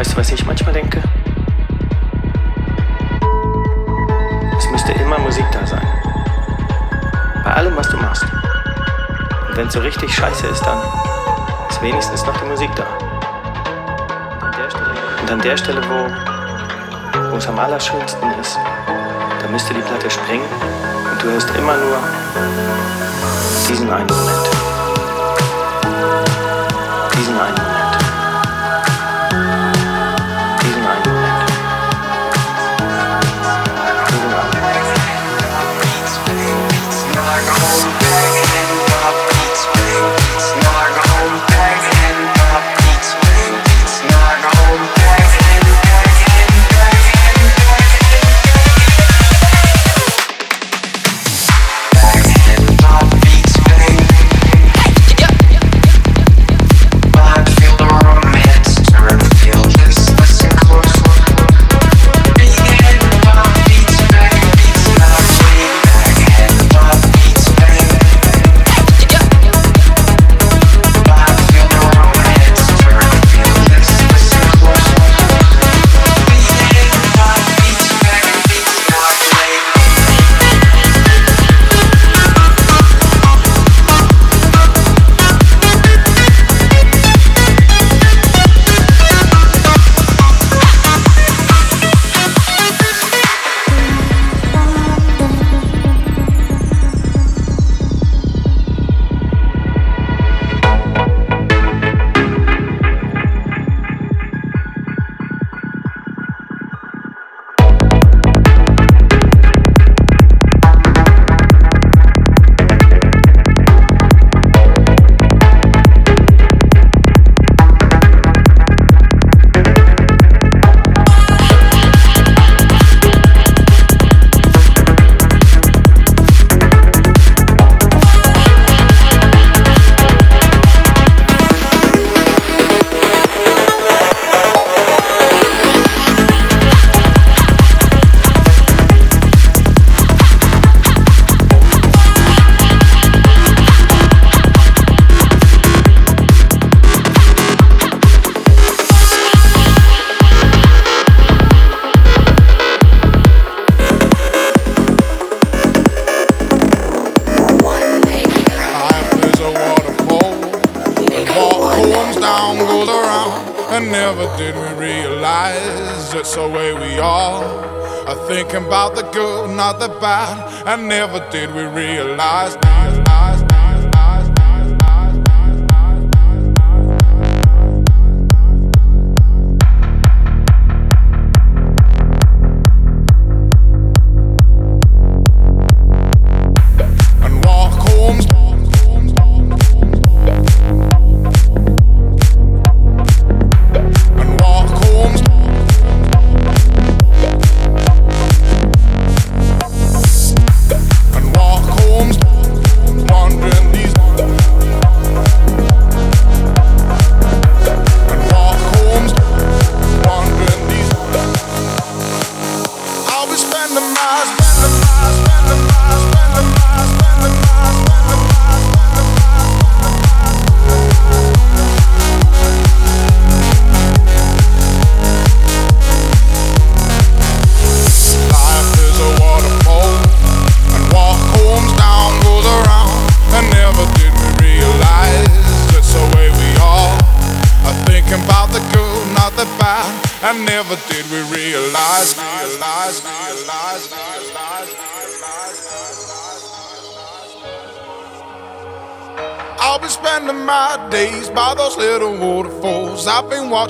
Weißt du, was ich manchmal denke? Es müsste immer Musik da sein. Bei allem, was du machst. Und wenn es so richtig scheiße ist, dann ist wenigstens noch die Musik da. Und an der Stelle, wo, wo es am allerschönsten ist, da müsste die Platte springen und du hörst immer nur diesen einen Moment. Diesen einen never did we realize.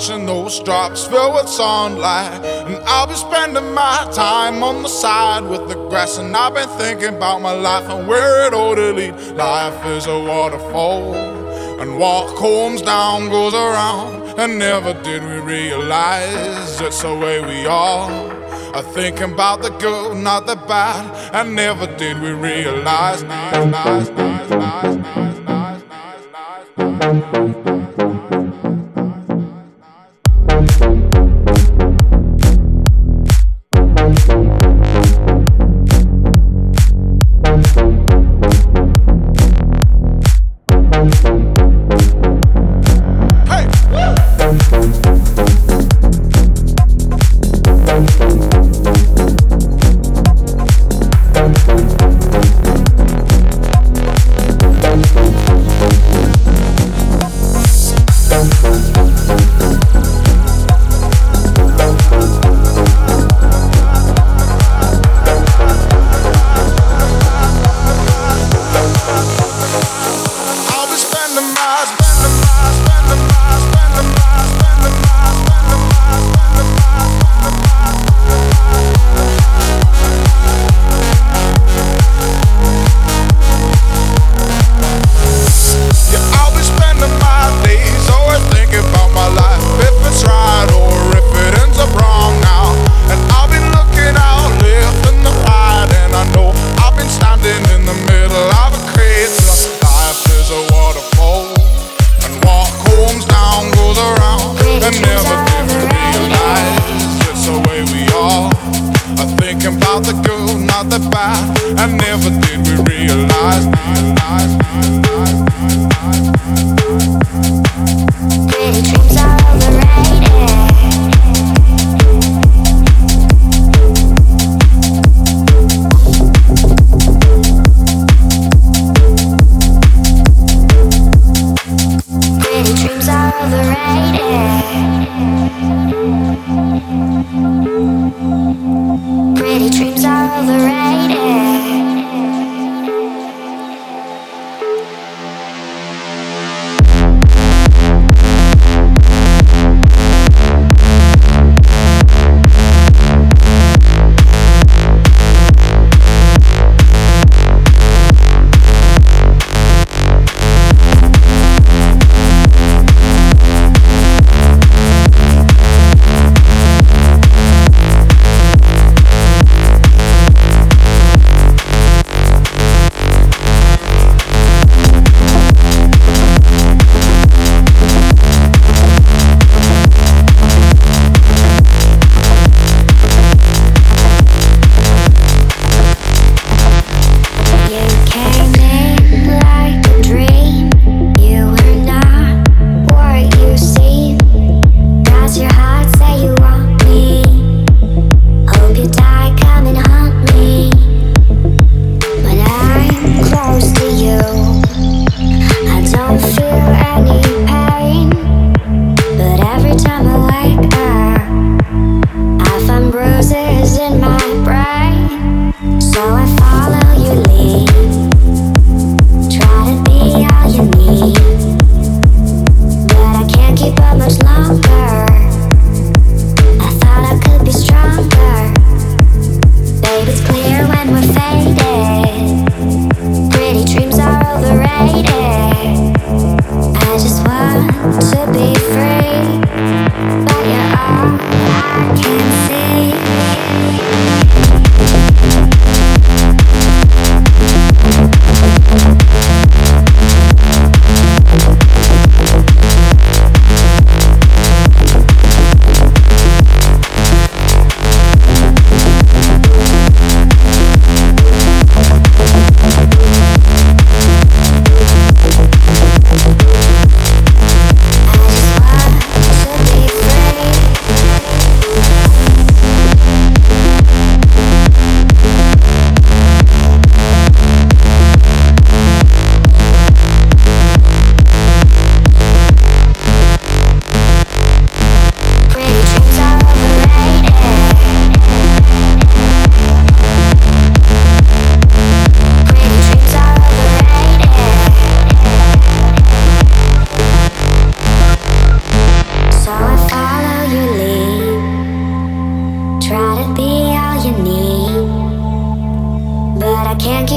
Watching those drops fill with sunlight. And I'll be spending my time on the side with the grass. And I've been thinking about my life and where it ought to lead. Life is a waterfall, and what comes down goes around. And never did we realize it's the way we are. I thinking about the good, not the bad. And never did we realize. realize, realize, realize,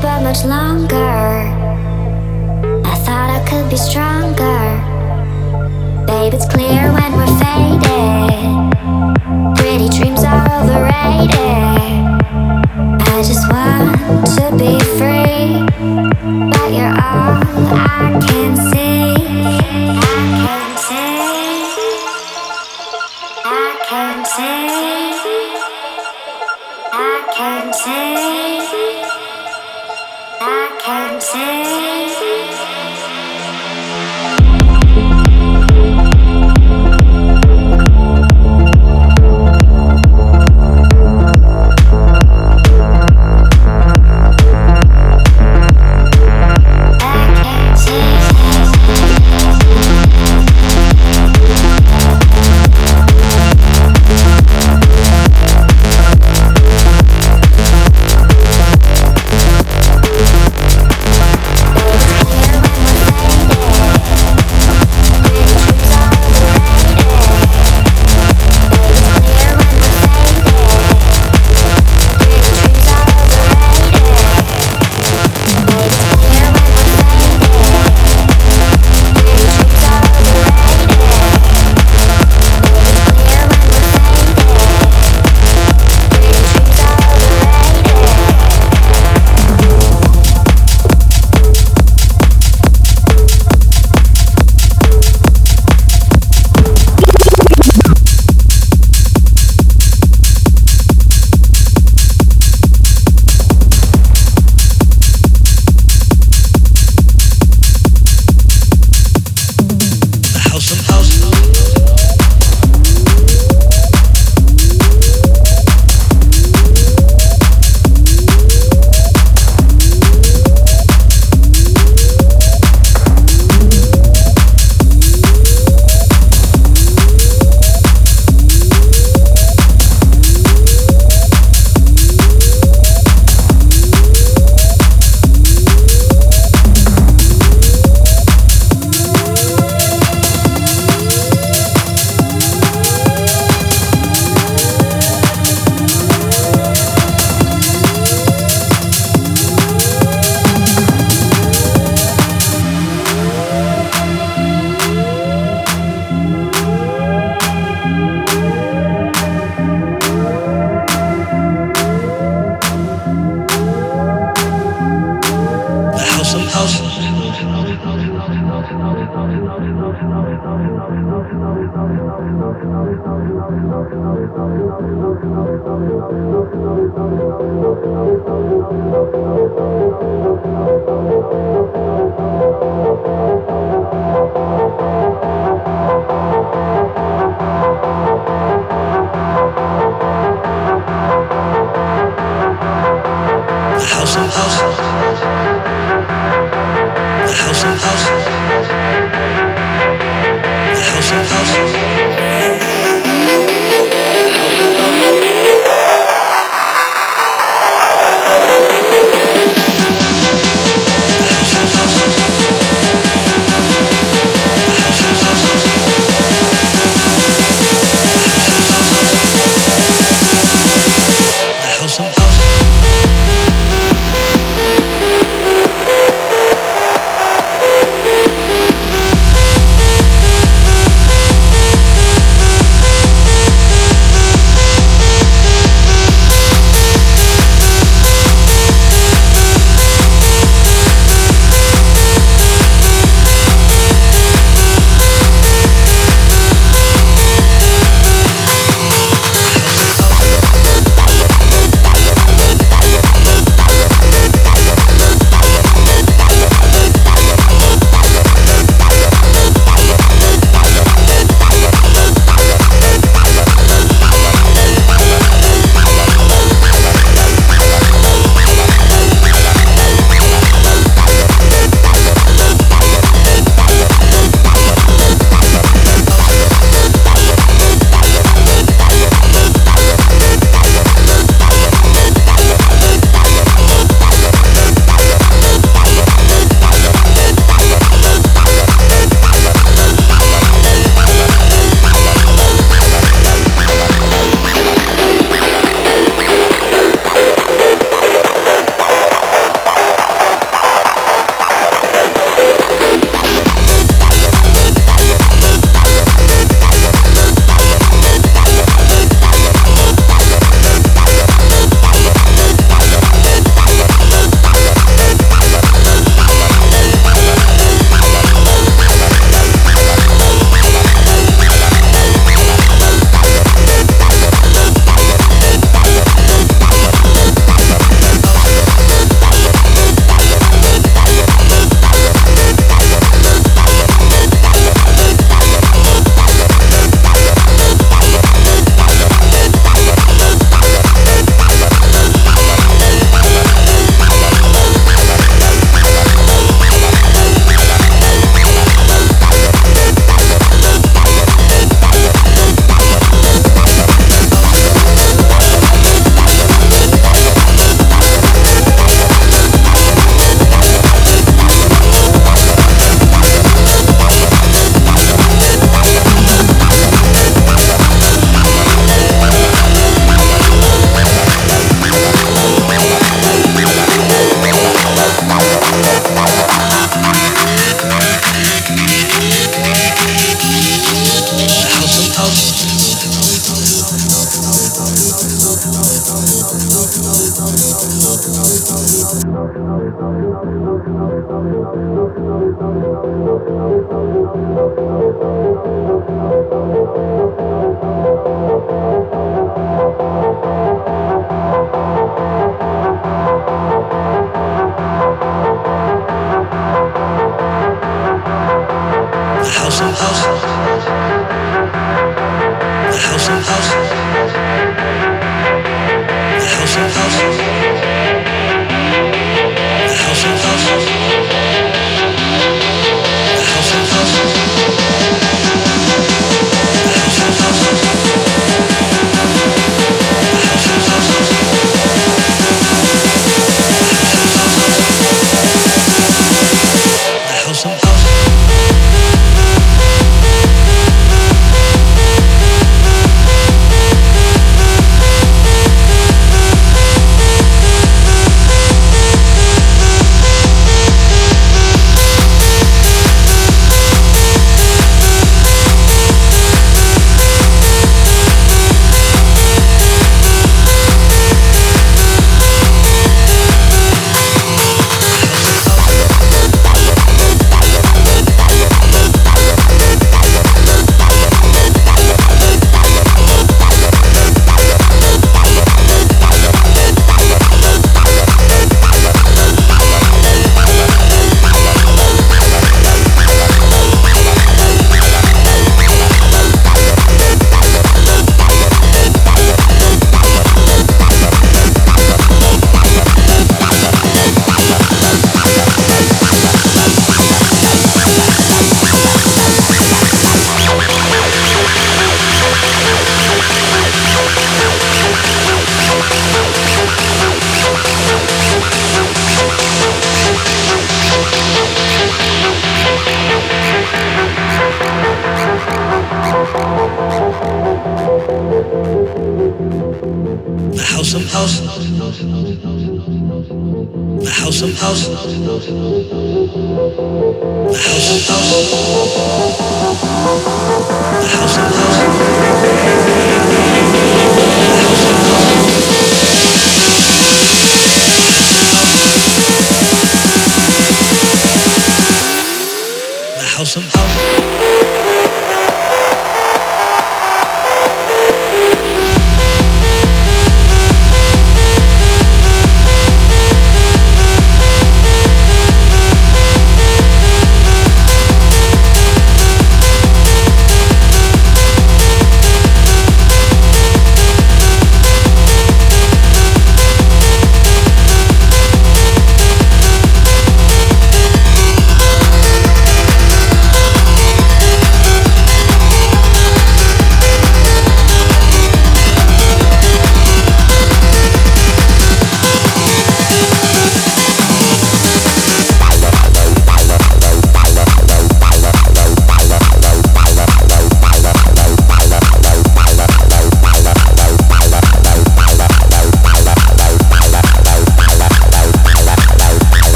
but much longer. I thought I could be stronger. Babe, it's clear when we're faded. Pretty dreams are overrated. I just want to be free, but you're all I can see. I can see. I can see. I can see. I can't say.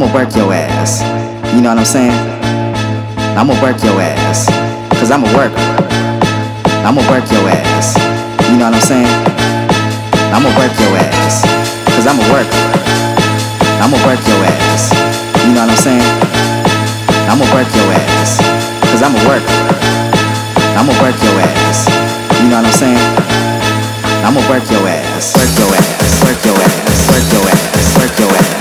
I'ma work your ass. You know what I'm saying? I'ma work your ass. Cause I'm a worker. I'ma work your ass. You know what I'm saying? I'ma work your ass. Cause I'm a worker. I'ma work your ass. You know what I'm saying? I'ma work your ass. Cause I'm a worker. I'ma work your ass. You know what I'm saying? I'ma work your ass. Work your ass. Work your ass. Work your ass. Work your ass.